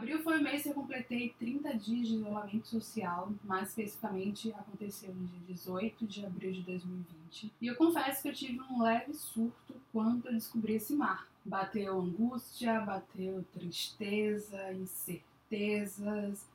Abril foi o mês que eu completei 30 dias de isolamento social, mais especificamente aconteceu no dia 18 de abril de 2020. E eu confesso que eu tive um leve surto quando eu descobri esse mar. Bateu angústia, bateu tristeza, incertezas,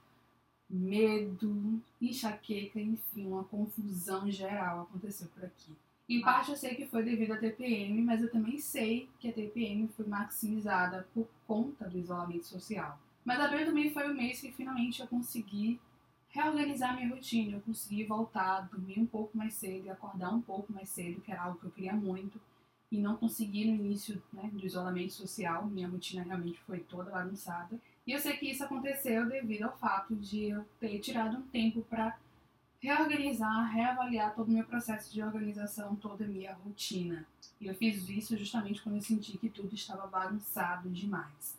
medo, enxaqueca, enfim, uma confusão geral aconteceu por aqui. Em parte eu sei que foi devido à TPM, mas eu também sei que a TPM foi maximizada por conta do isolamento social. Mas abril também foi o mês que finalmente eu consegui reorganizar minha rotina, eu consegui voltar, dormir um pouco mais cedo e acordar um pouco mais cedo, que era algo que eu queria muito e não consegui no início né, do isolamento social, minha rotina realmente foi toda bagunçada. E eu sei que isso aconteceu devido ao fato de eu ter tirado um tempo para reorganizar, reavaliar todo o meu processo de organização, toda a minha rotina. E eu fiz isso justamente quando eu senti que tudo estava bagunçado demais.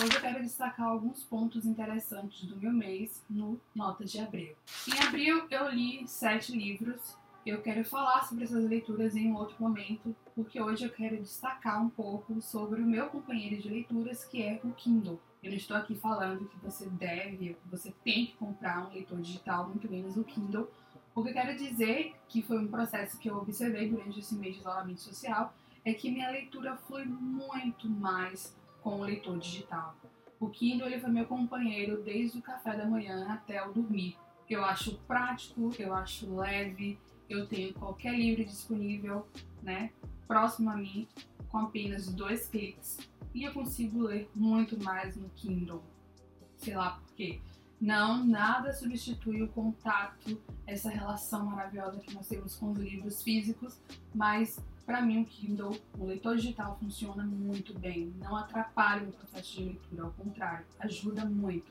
Hoje eu quero destacar alguns pontos interessantes do meu mês no Notas de Abril. Em abril eu li sete livros. Eu quero falar sobre essas leituras em um outro momento, porque hoje eu quero destacar um pouco sobre o meu companheiro de leituras, que é o Kindle. Eu não estou aqui falando que você deve, que você tem que comprar um leitor digital, muito menos o Kindle. O que eu quero dizer, que foi um processo que eu observei durante esse mês de isolamento social, é que minha leitura foi muito mais com o leitor digital. O Kindle ele foi meu companheiro desde o café da manhã até o dormir. Eu acho prático, eu acho leve, eu tenho qualquer livro disponível, né, próximo a mim, com apenas dois cliques e eu consigo ler muito mais no Kindle. Sei lá por quê. Não, nada substitui o contato, essa relação maravilhosa que nós temos com os livros físicos, mas para mim, o Kindle, o leitor digital, funciona muito bem. Não atrapalha o processo de leitura, ao contrário, ajuda muito.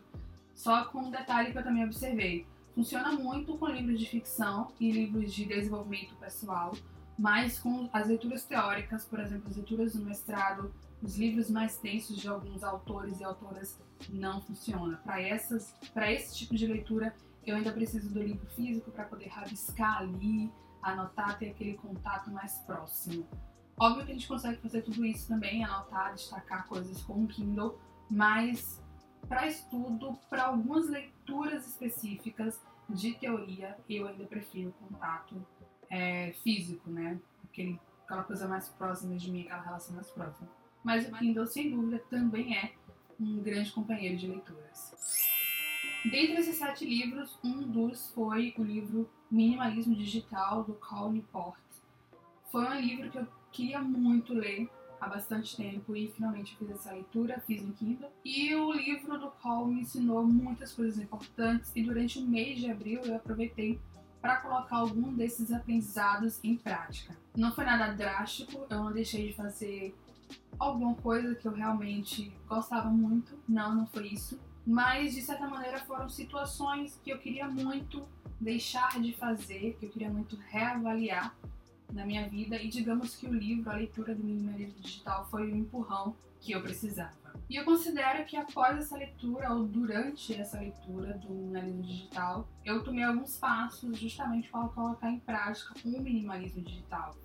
Só com um detalhe que eu também observei: funciona muito com livros de ficção e livros de desenvolvimento pessoal, mas com as leituras teóricas, por exemplo, as leituras do mestrado, os livros mais tensos de alguns autores e autoras não funciona. Para essas, para esse tipo de leitura, eu ainda preciso do livro físico para poder rabiscar ali, anotar, ter aquele contato mais próximo. Óbvio que a gente consegue fazer tudo isso também, anotar, destacar coisas com o Kindle, mas para estudo, para algumas leituras específicas de teoria, eu ainda prefiro contato é, físico, né? Aquele, aquela coisa mais próxima de mim, aquela relação mais próxima. Mas o Kindle, sem dúvida, também é um grande companheiro de leituras. Dentre esses sete livros, um dos foi o livro Minimalismo Digital, do Cal Newport. Foi um livro que eu queria muito ler há bastante tempo e finalmente fiz essa leitura, fiz no Kindle. E o livro do Cal me ensinou muitas coisas importantes e durante o mês de abril eu aproveitei para colocar algum desses aprendizados em prática. Não foi nada drástico, eu não deixei de fazer alguma coisa que eu realmente gostava muito. Não, não foi isso mas de certa maneira foram situações que eu queria muito deixar de fazer, que eu queria muito reavaliar na minha vida e digamos que o livro, a leitura do minimalismo digital foi o empurrão que eu precisava. E eu considero que após essa leitura ou durante essa leitura do minimalismo digital, eu tomei alguns passos justamente para colocar em prática o minimalismo digital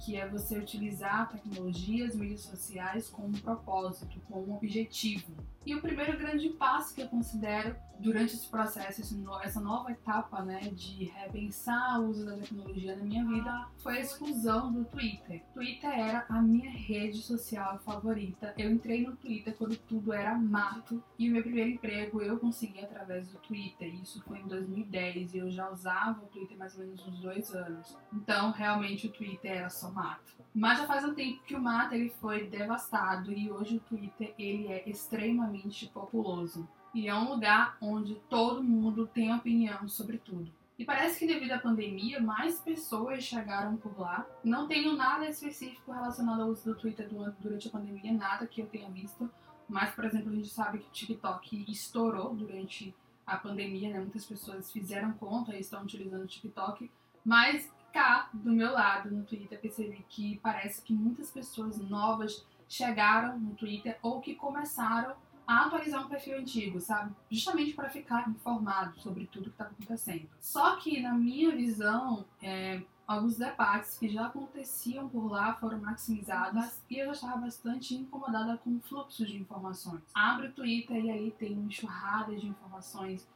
que é você utilizar tecnologias, mídias sociais com um propósito, com um objetivo. E o primeiro grande passo que eu considero durante esse processo, essa nova etapa né, de repensar o uso da tecnologia na minha vida, foi a exclusão do Twitter. Twitter era a minha rede social favorita. Eu entrei no Twitter quando tudo era mato e o meu primeiro emprego eu consegui através do Twitter. Isso foi em 2010 e eu já usava o Twitter mais ou menos uns dois anos. Então, realmente o Twitter era só mato. Mas já faz um tempo que o mato ele foi devastado e hoje o Twitter ele é extremamente populoso. E é um lugar onde todo mundo tem opinião sobre tudo. E parece que devido à pandemia, mais pessoas chegaram por lá. Não tenho nada específico relacionado ao uso do Twitter durante a pandemia, nada que eu tenha visto. Mas, por exemplo, a gente sabe que o TikTok estourou durante a pandemia, né? Muitas pessoas fizeram conta e estão utilizando o TikTok. Mas cá do meu lado no Twitter percebi que parece que muitas pessoas novas chegaram no Twitter ou que começaram a atualizar um perfil antigo, sabe? Justamente para ficar informado sobre tudo que está acontecendo. Só que na minha visão, é, alguns debates que já aconteciam por lá foram maximizados e eu já estava bastante incomodada com o fluxo de informações. Abre o Twitter e ali tem enxurrada de informações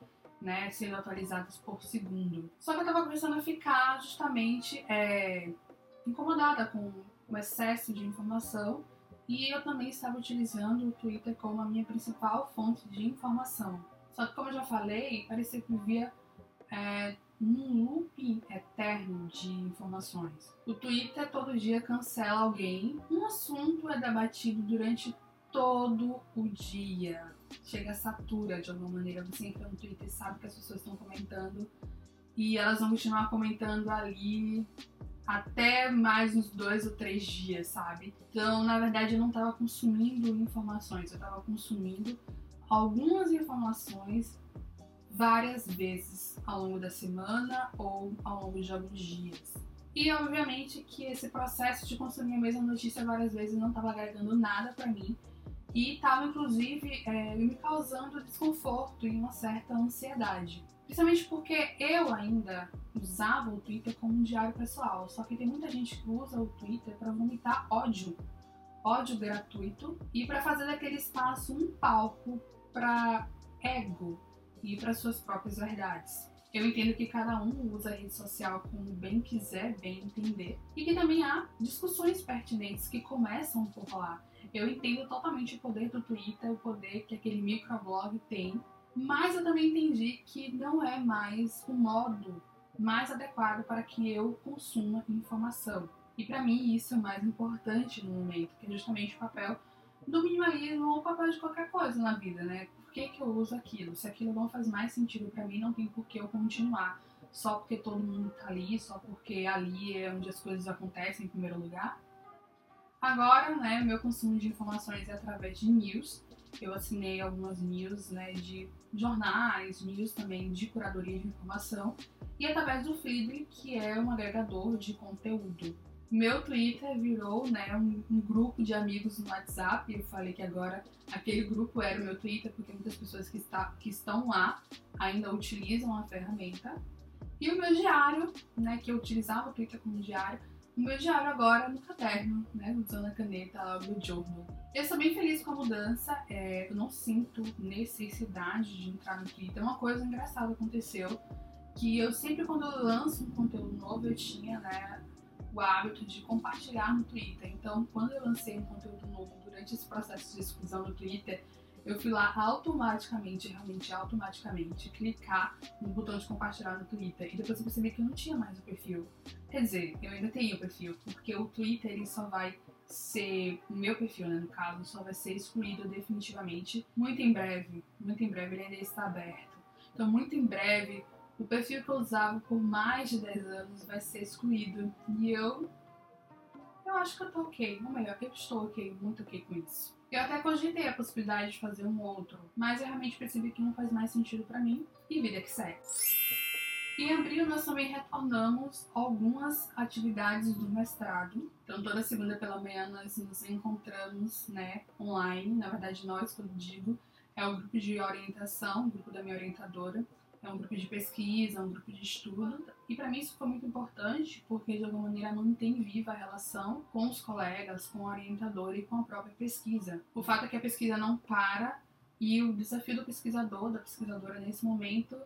né, sendo atualizadas por segundo. Só que eu estava começando a ficar justamente é, incomodada com o excesso de informação e eu também estava utilizando o Twitter como a minha principal fonte de informação. Só que, como eu já falei, parecia que vivia é, num looping eterno de informações. O Twitter todo dia cancela alguém, um assunto é debatido durante todo o dia. Chega satura de alguma maneira. Você entra no Twitter e sabe que as pessoas estão comentando e elas vão continuar comentando ali até mais uns dois ou três dias, sabe? Então, na verdade, eu não estava consumindo informações, eu estava consumindo algumas informações várias vezes ao longo da semana ou ao longo de alguns dias. E obviamente que esse processo de consumir a mesma notícia várias vezes não estava agregando nada para mim e estava inclusive é, me causando desconforto e uma certa ansiedade. Principalmente porque eu ainda usava o Twitter como um diário pessoal, só que tem muita gente que usa o Twitter para vomitar ódio, ódio gratuito e para fazer daquele espaço um palco para ego e para suas próprias verdades. Eu entendo que cada um usa a rede social como bem quiser, bem entender, e que também há discussões pertinentes que começam por lá. Eu entendo totalmente o poder do Twitter, o poder que aquele microblog tem mas eu também entendi que não é mais o modo mais adequado para que eu consuma informação. E para mim isso é o mais importante no momento, que é justamente o papel do minimalismo ou o papel de qualquer coisa na vida, né? Por que, que eu uso aquilo? Se aquilo não faz mais sentido para mim, não tem por que eu continuar. Só porque todo mundo tá ali, só porque ali é onde as coisas acontecem em primeiro lugar. Agora, né, meu consumo de informações é através de news, eu assinei algumas news né, de jornais, news também de curadoria de informação, e através do Feedly, que é um agregador de conteúdo. Meu Twitter virou né, um, um, grupo de amigos no WhatsApp. Eu falei que agora aquele grupo era o meu Twitter, porque muitas pessoas que, está, que estão lá ainda utilizam a ferramenta. E o meu diário, né, que eu utilizava o Twitter como diário, o meu diário agora no caderno, né, usando a caneta do journal. Eu sou bem feliz com a mudança, é, eu não sinto necessidade de entrar no Twitter. Uma coisa engraçada aconteceu, que eu sempre quando eu lanço um conteúdo novo, eu tinha né, o hábito de compartilhar no Twitter. Então, quando eu lancei um conteúdo novo durante esse processo de exclusão no Twitter, eu fui lá automaticamente, realmente automaticamente, clicar no botão de compartilhar no Twitter. E depois eu percebi que eu não tinha mais o perfil. Quer dizer, eu ainda tenho o perfil, porque o Twitter ele só vai ser o meu perfil, né, no caso, só vai ser excluído definitivamente muito em breve. Muito em breve ele ainda está aberto. Então, muito em breve, o perfil que eu usava por mais de 10 anos vai ser excluído. E eu. Eu acho que eu tô ok. Ou melhor, eu estou ok, muito ok com isso. Eu até cogitei a possibilidade de fazer um outro, mas eu realmente percebi que não faz mais sentido para mim e vida que segue. Em abril, nós também retornamos algumas atividades do mestrado. Então, toda segunda pela manhã nós nos encontramos né, online. Na verdade, nós, quando digo, é o grupo de orientação, o grupo da minha orientadora. É um grupo de pesquisa, um grupo de estudo. E para mim isso foi muito importante, porque de alguma maneira mantém viva a relação com os colegas, com o orientador e com a própria pesquisa. O fato é que a pesquisa não para e o desafio do pesquisador, da pesquisadora nesse momento,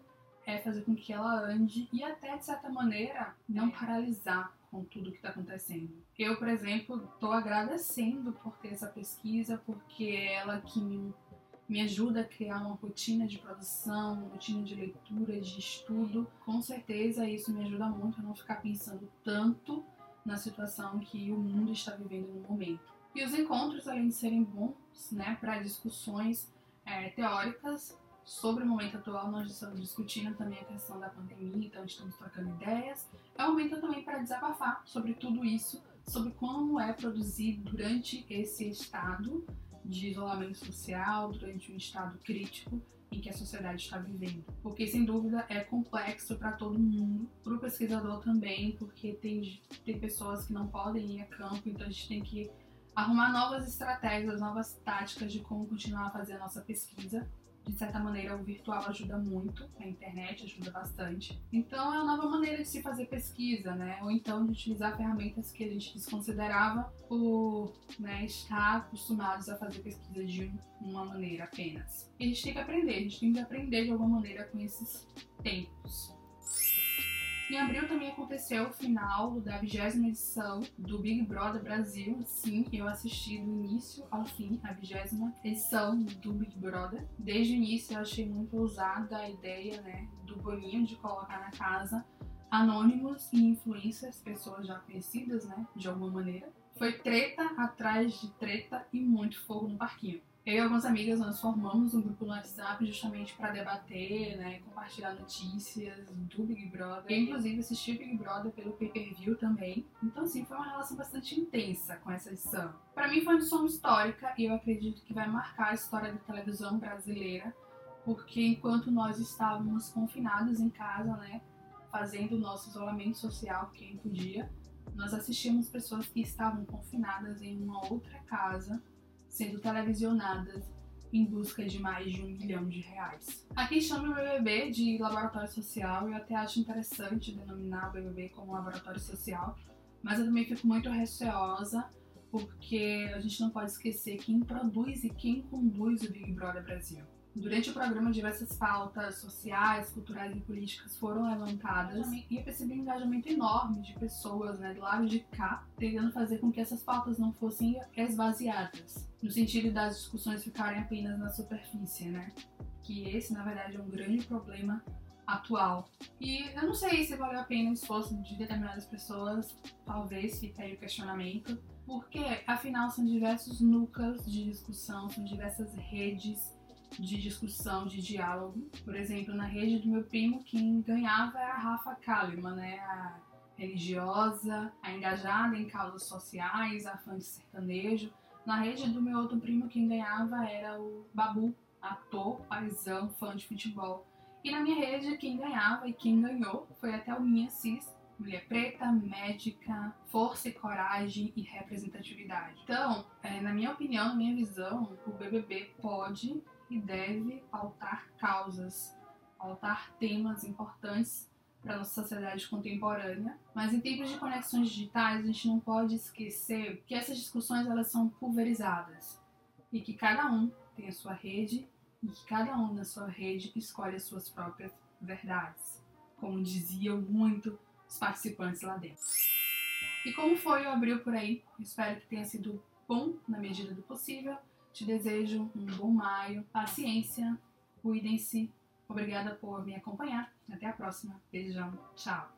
é fazer com que ela ande e até de certa maneira não paralisar com tudo que está acontecendo. Eu, por exemplo, estou agradecendo por ter essa pesquisa, porque é ela que me, me ajuda a criar uma rotina de produção, uma rotina de leitura, de estudo. Com certeza isso me ajuda muito a não ficar pensando tanto na situação que o mundo está vivendo no momento. E os encontros, além de serem bons né, para discussões é, teóricas, sobre o momento atual, nós estamos discutindo também a questão da pandemia, então estamos trocando ideias. É um momento também para desabafar sobre tudo isso, sobre como é produzir durante esse estado de isolamento social, durante um estado crítico em que a sociedade está vivendo. Porque, sem dúvida, é complexo para todo mundo, para o pesquisador também, porque tem, tem pessoas que não podem ir a campo, então a gente tem que arrumar novas estratégias, novas táticas de como continuar a fazer a nossa pesquisa de certa maneira, o virtual ajuda muito, a internet ajuda bastante. Então, é uma nova maneira de se fazer pesquisa, né? Ou então de utilizar ferramentas que a gente desconsiderava por né, estar acostumados a fazer pesquisa de uma maneira apenas. E a gente tem que aprender, a gente tem que aprender de alguma maneira com esses tempos. Em abril também aconteceu o final da vigésima edição do Big Brother Brasil. Sim, eu assisti do início ao fim a vigésima edição do Big Brother. Desde o início eu achei muito ousada a ideia né, do Boninho de colocar na casa anônimos e influencers, pessoas já conhecidas, né, de alguma maneira. Foi treta atrás de treta e muito fogo no parquinho. Eu e algumas amigas nós formamos um grupo no WhatsApp justamente para debater, né, compartilhar notícias do Big Brother. Eu, inclusive, assisti Big Brother pelo pay-per-view também. Então, assim, foi uma relação bastante intensa com essa edição. Para mim, foi uma edição histórica e eu acredito que vai marcar a história da televisão brasileira, porque enquanto nós estávamos confinados em casa, né, fazendo o nosso isolamento social, quem podia, nós assistimos pessoas que estavam confinadas em uma outra casa sendo televisionadas em busca de mais de um milhão de reais. Aqui chama o BBB de laboratório social, eu até acho interessante denominar o BBB como laboratório social, mas eu também fico muito receosa porque a gente não pode esquecer quem produz e quem conduz o Big Brother Brasil. Durante o programa, diversas pautas sociais, culturais e políticas foram levantadas e eu percebi um engajamento enorme de pessoas né, do lado de cá, tentando fazer com que essas pautas não fossem esvaziadas, no sentido das discussões ficarem apenas na superfície, né? Que esse, na verdade, é um grande problema atual. E eu não sei se valeu a pena o esforço de determinadas pessoas, talvez fique aí o questionamento, porque afinal são diversos núcleos de discussão, são diversas redes de discussão, de diálogo. Por exemplo, na rede do meu primo, quem ganhava era a Rafa Kalimann, né? A religiosa, a engajada em causas sociais, a fã de sertanejo. Na rede do meu outro primo, quem ganhava era o Babu, ator, paisão, fã de futebol. E na minha rede, quem ganhava e quem ganhou foi até o Minha Cis, mulher preta, médica, força e coragem e representatividade. Então, é, na minha opinião, na minha visão, o BBB pode e deve pautar causas, pautar temas importantes para a nossa sociedade contemporânea. Mas em tempos de conexões digitais, a gente não pode esquecer que essas discussões elas são pulverizadas e que cada um tem a sua rede e que cada um na sua rede escolhe as suas próprias verdades, como diziam muito os participantes lá dentro. E como foi o abril por aí? Espero que tenha sido bom na medida do possível. Te desejo um bom maio, paciência, cuidem-se. Obrigada por me acompanhar. Até a próxima. Beijão. Tchau.